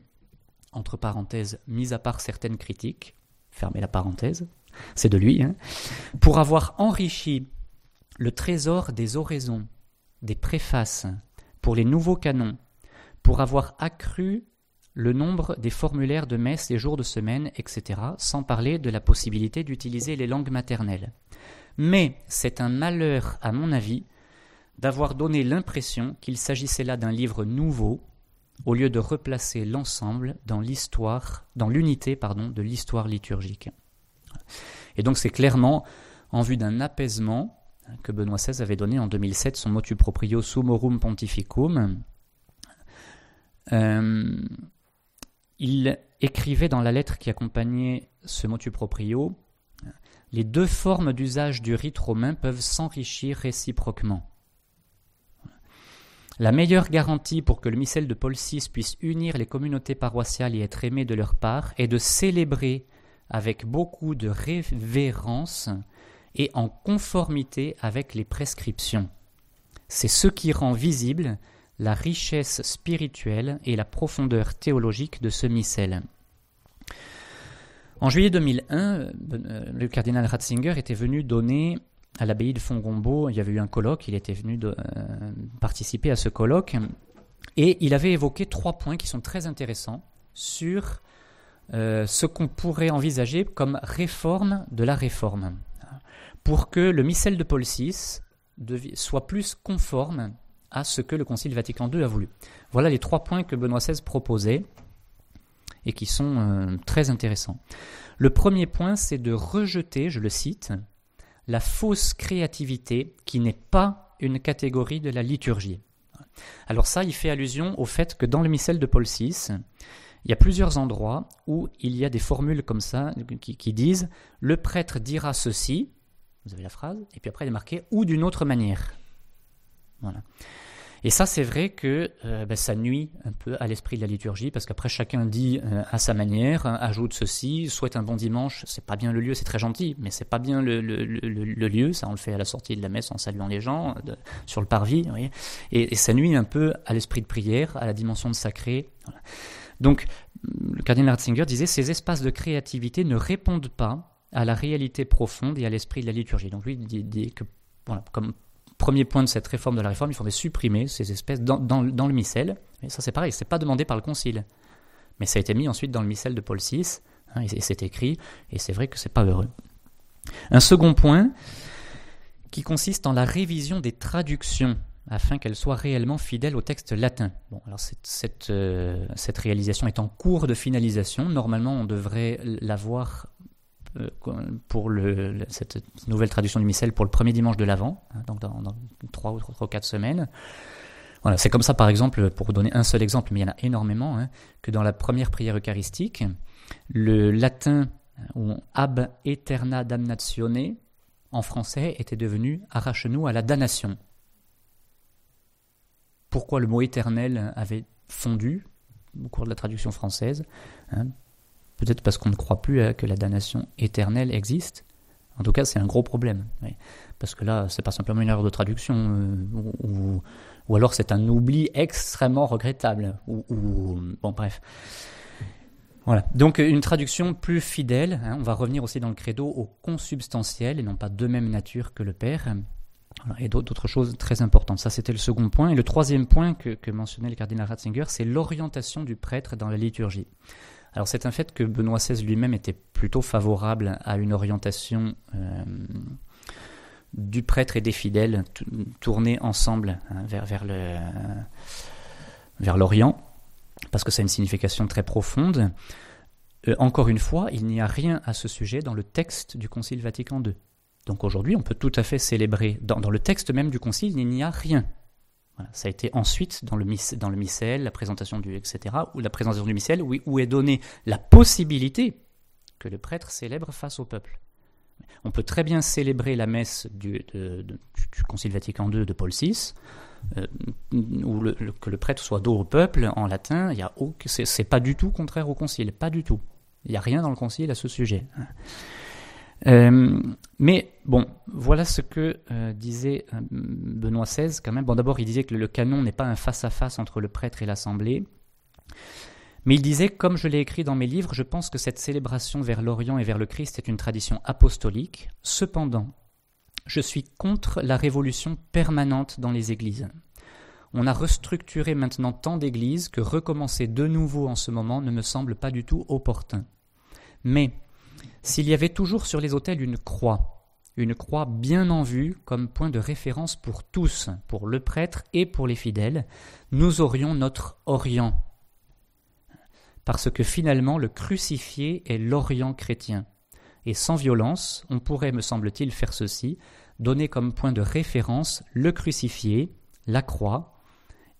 entre parenthèses, mis à part certaines critiques, fermez la parenthèse, c'est de lui, hein, pour avoir enrichi le trésor des oraisons, des préfaces, pour les nouveaux canons, pour avoir accru le nombre des formulaires de messe et jours de semaine, etc., sans parler de la possibilité d'utiliser les langues maternelles. Mais c'est un malheur, à mon avis, d'avoir donné l'impression qu'il s'agissait là d'un livre nouveau, au lieu de replacer l'ensemble dans l'histoire, dans l'unité pardon, de l'histoire liturgique. Et donc c'est clairement en vue d'un apaisement que Benoît XVI avait donné en 2007 son motu proprio Sumorum Pontificum. Euh, il écrivait dans la lettre qui accompagnait ce motu proprio Les deux formes d'usage du rite romain peuvent s'enrichir réciproquement. La meilleure garantie pour que le missel de Paul VI puisse unir les communautés paroissiales et être aimé de leur part est de célébrer avec beaucoup de révérence et en conformité avec les prescriptions. C'est ce qui rend visible la richesse spirituelle et la profondeur théologique de ce missel. En juillet 2001, le cardinal Ratzinger était venu donner à l'abbaye de Fongombo, il y avait eu un colloque, il était venu euh, participer à ce colloque, et il avait évoqué trois points qui sont très intéressants sur euh, ce qu'on pourrait envisager comme réforme de la réforme, pour que le missel de Paul VI soit plus conforme à ce que le Concile Vatican II a voulu. Voilà les trois points que Benoît XVI proposait et qui sont euh, très intéressants. Le premier point, c'est de rejeter, je le cite, la fausse créativité qui n'est pas une catégorie de la liturgie. Alors ça, il fait allusion au fait que dans le missel de Paul VI, il y a plusieurs endroits où il y a des formules comme ça qui, disent le prêtre dira ceci, vous avez la phrase, et puis après il est marqué ou d'une autre manière. Voilà. Et ça, c'est vrai que euh, ben, ça nuit un peu à l'esprit de la liturgie, parce qu'après chacun dit euh, à sa manière, hein, ajoute ceci, souhaite un bon dimanche. C'est pas bien le lieu, c'est très gentil, mais c'est pas bien le, lieu. Ça, on le fait à la sortie de la messe en saluant les gens sur le parvis. Et, ça nuit un peu à l'esprit de prière, à la dimension de sacré. Donc, le cardinal Ratzinger disait ces espaces de créativité ne répondent pas à la réalité profonde et à l'esprit de la liturgie. Donc lui dit, dit que voilà, comme premier point de cette réforme de la réforme, il faudrait supprimer ces espèces dans, le missel. Mais ça c'est pareil, c'est pas demandé par le concile. Mais ça a été mis ensuite dans le missel de Paul VI, hein, et c'est écrit, et c'est vrai que c'est pas heureux. Un second point qui consiste en la révision des traductions afin qu'elles soient réellement fidèles au texte latin. Bon, alors cette, cette, euh, réalisation est en cours de finalisation. Normalement, on devrait l'avoir pour le, cette nouvelle traduction du missel pour le premier dimanche de l'Avent, hein, donc dans, 3 ou 4 semaines. Voilà, c'est comme ça, par exemple, pour donner un seul exemple, mais il y en a énormément, hein, que dans la première prière eucharistique, le latin ou ab eterna damnatione en français était devenu arrache-nous à la damnation. Pourquoi le mot éternel avait fondu au cours de la traduction française hein, Peut-être parce qu'on ne croit plus que la damnation éternelle existe. En tout cas, c'est un gros problème. Parce que là, c'est pas simplement une erreur de traduction, euh, ou, ou, alors c'est un oubli extrêmement regrettable. Ou, bon, bref. Voilà. Donc une traduction plus fidèle. Hein, on va revenir aussi dans le credo au consubstantiel et non pas de même nature que le Père. et d'autres choses très importantes. Ça, c'était le second point. Et le troisième point que, que mentionnait le cardinal Ratzinger, c'est l'orientation du prêtre dans la liturgie. Alors c'est un fait que Benoît XVI lui-même était plutôt favorable à une orientation euh, du prêtre et des fidèles tournés ensemble hein, vers, l'Orient, parce que ça a une signification très profonde. Euh, encore une fois, il n'y a rien à ce sujet dans le texte du Concile Vatican II. Donc aujourd'hui, on peut tout à fait célébrer, dans le texte même du Concile, il n'y a rien ça a été ensuite dans le, dans le missel, la présentation du etc., ou la présentation du où, où est donnée la possibilité que le prêtre célèbre face au peuple. On peut très bien célébrer la messe du, Concile Vatican II de Paul VI, euh, ou que le prêtre soit dos au peuple en latin. Il y a c'est pas du tout contraire au Concile, pas du tout. Il n'y a rien dans le Concile à ce sujet. Euh, mais bon, voilà ce que euh, disait euh, Benoît XVI quand même. Bon, d'abord, il disait que le canon n'est pas un face-à-face entre le prêtre et l'assemblée. Mais il disait, comme je l'ai écrit dans mes livres, je pense que cette célébration vers l'Orient et vers le Christ est une tradition apostolique. Cependant, je suis contre la révolution permanente dans les églises. On a restructuré maintenant tant d'églises que recommencer de nouveau en ce moment ne me semble pas du tout opportun. Mais s'il y avait toujours sur les autels une croix, une croix bien en vue comme point de référence pour tous, pour le prêtre et pour les fidèles, nous aurions notre Orient. Parce que finalement le crucifié est l'Orient chrétien. Et sans violence, on pourrait, me semble-t-il, faire ceci, donner comme point de référence le crucifié, la croix,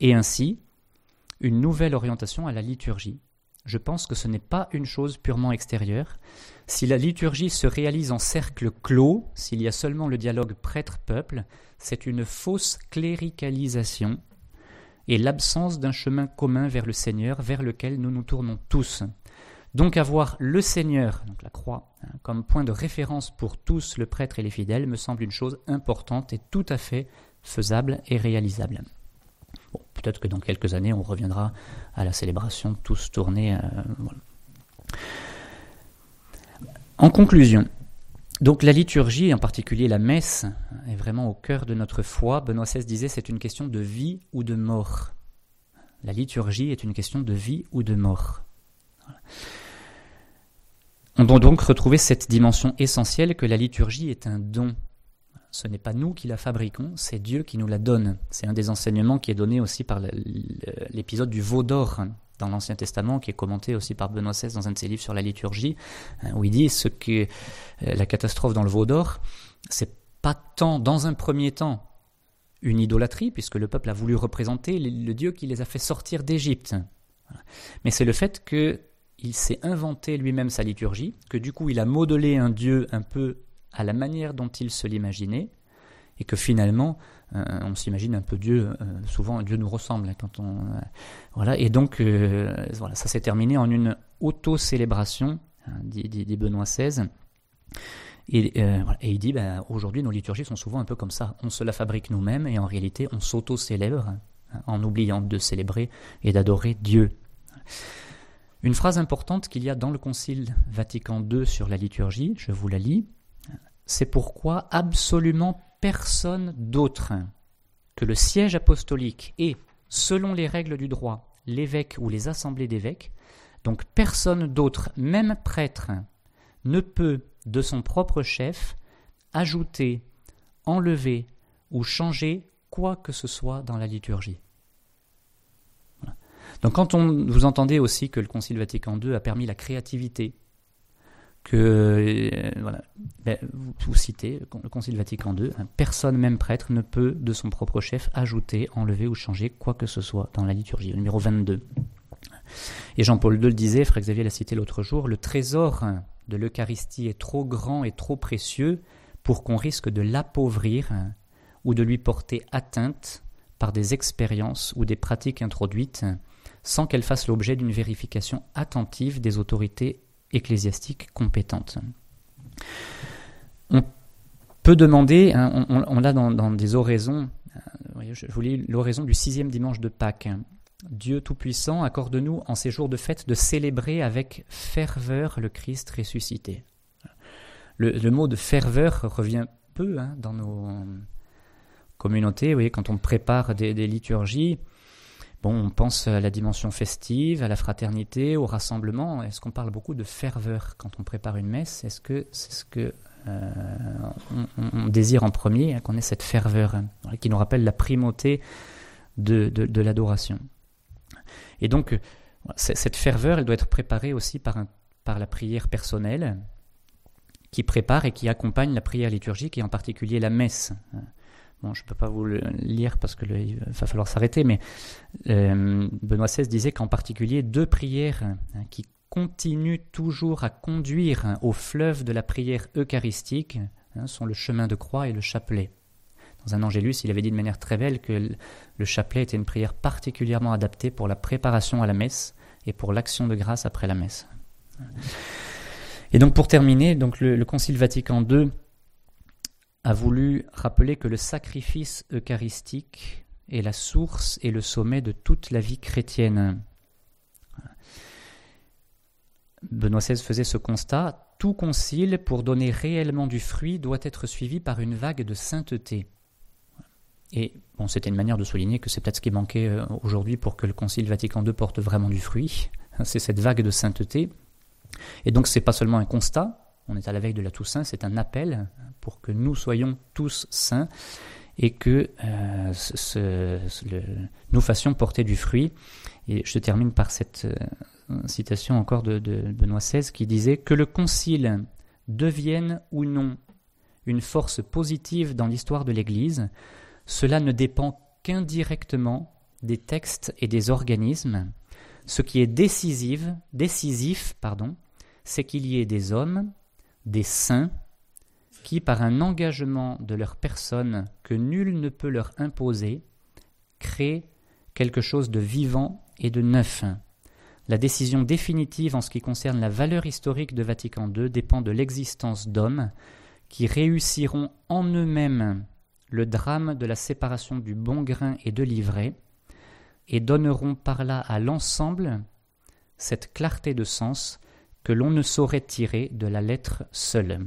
et ainsi une nouvelle orientation à la liturgie. Je pense que ce n'est pas une chose purement extérieure, si la liturgie se réalise en cercle clos, s'il y a seulement le dialogue prêtre-peuple, c'est une fausse cléricalisation et l'absence d'un chemin commun vers le Seigneur, vers lequel nous nous tournons tous. Donc avoir le Seigneur, donc la croix, hein, comme point de référence pour tous, le prêtre et les fidèles, me semble une chose importante et tout à fait faisable et réalisable. peut-être que dans quelques années, on reviendra à la célébration tous tournés. Euh, en conclusion, donc la liturgie, en particulier la messe, est vraiment au cœur de notre foi. Benoît XVI disait c'est une question de vie ou de mort. La liturgie est une question de vie ou de mort. On doit donc retrouver cette dimension essentielle que la liturgie est un don. Ce n'est pas nous qui la fabriquons, c'est Dieu qui nous la donne. C'est un des enseignements qui est donné aussi par l'épisode du veau d'or dans l'Ancien Testament, qui est commenté aussi par Benoît XVI dans un de ses livres sur la liturgie, hein, où il dit ce que euh, la catastrophe dans le veau d'or, c'est pas tant, dans un premier temps, une idolâtrie, puisque le peuple a voulu représenter le Dieu qui les a fait sortir d'Égypte. Mais c'est le fait qu'il s'est inventé lui-même sa liturgie, que du coup il a modelé un Dieu un peu à la manière dont il se l'imaginait, et que finalement, euh, on s'imagine un peu Dieu, euh, souvent Dieu nous ressemble hein, quand on euh, voilà et donc voilà ça s'est terminé en une auto-célébration, hein, dit, Benoît XVI. Et, il dit, ben, aujourd'hui, nos liturgies sont souvent un peu comme ça. On se la fabrique nous-mêmes et en réalité, on s'auto-célèbre hein, en oubliant de célébrer et d'adorer Dieu. Une phrase importante qu'il y a dans le Concile Vatican II sur la liturgie, je vous la lis, c'est pourquoi absolument personne d'autre que le siège apostolique et, selon les règles du droit, l'évêque ou les assemblées d'évêques, donc personne d'autre, même prêtre, ne peut, de son propre chef, ajouter, enlever ou changer quoi que ce soit dans la liturgie. Donc quand on, vous entendez aussi que le Concile Vatican II a permis la créativité, que euh, vous, citez le Concile Vatican II, personne, même prêtre, ne peut de son propre chef ajouter, enlever ou changer quoi que ce soit dans la liturgie, le numéro 22. Et Jean-Paul II le disait, Frère Xavier l'a cité l'autre jour, le trésor de l'Eucharistie est trop grand et trop précieux pour qu'on risque de l'appauvrir ou de lui porter atteinte par des expériences ou des pratiques introduites sans qu'elles fassent l'objet d'une vérification attentive des autorités ecclésiastiques compétentes. On peut demander, hein, on, l'a dans, des oraisons, euh, je vous lis l'oraison du sixième dimanche de Pâques. Dieu Tout-Puissant, accorde-nous en ces jours de fête de célébrer avec ferveur le Christ ressuscité. Le, mot de ferveur revient peu hein, dans nos communautés. Vous voyez, quand on prépare des, liturgies, bon, on pense à la dimension festive, à la fraternité, au rassemblement. Est-ce qu'on parle beaucoup de ferveur quand on prépare une messe? Est-ce que c'est ce que euh, on, désire en premier, hein, qu'on ait cette ferveur hein, qui nous rappelle la primauté de l'adoration? Et donc, cette ferveur, elle doit être préparée aussi par, par la prière personnelle, qui prépare et qui accompagne la prière liturgique, et en particulier la messe. Bon, je ne peux pas vous le lire parce qu'il va falloir s'arrêter, mais euh, Benoît XVI disait qu'en particulier deux prières hein, qui continuent toujours à conduire au fleuve de la prière eucharistique hein, sont le chemin de croix et le chapelet. Dans un Angélus, il avait dit de manière très belle que le chapelet était une prière particulièrement adaptée pour la préparation à la messe et pour l'action de grâce après la messe. Et donc pour terminer, donc le, Concile Vatican II a voulu rappeler que le sacrifice eucharistique est la source et le sommet de toute la vie chrétienne. Benoît XVI faisait ce constat, tout concile, pour donner réellement du fruit, doit être suivi par une vague de sainteté. Et bon, c'était une manière de souligner que c'est peut-être ce qui manquait euh, aujourd'hui pour que le Concile Vatican II porte vraiment du fruit. [LAUGHS] C'est cette vague de sainteté. Et donc, c'est pas seulement un constat. On est à la veille de la Toussaint, c'est un appel pour que nous soyons tous saints et que euh, nous fassions porter du fruit. Et je termine par cette euh, citation encore de, de Benoît XVI qui disait que le Concile devienne ou non une force positive dans l'histoire de l'Église cela ne dépend qu'indirectement des textes et des organismes. Ce qui est décisif, décisif pardon, c'est qu'il y ait des hommes, des saints, qui, par un engagement de leur personne que nul ne peut leur imposer, créent quelque chose de vivant et de neuf. La décision définitive en ce qui concerne la valeur historique de Vatican II dépend de l'existence d'hommes qui réussiront en eux-mêmes le drame de la séparation du bon grain et de l'ivraie, et donneront par là à l'ensemble cette clarté de sens que l'on ne saurait tirer de la lettre seule.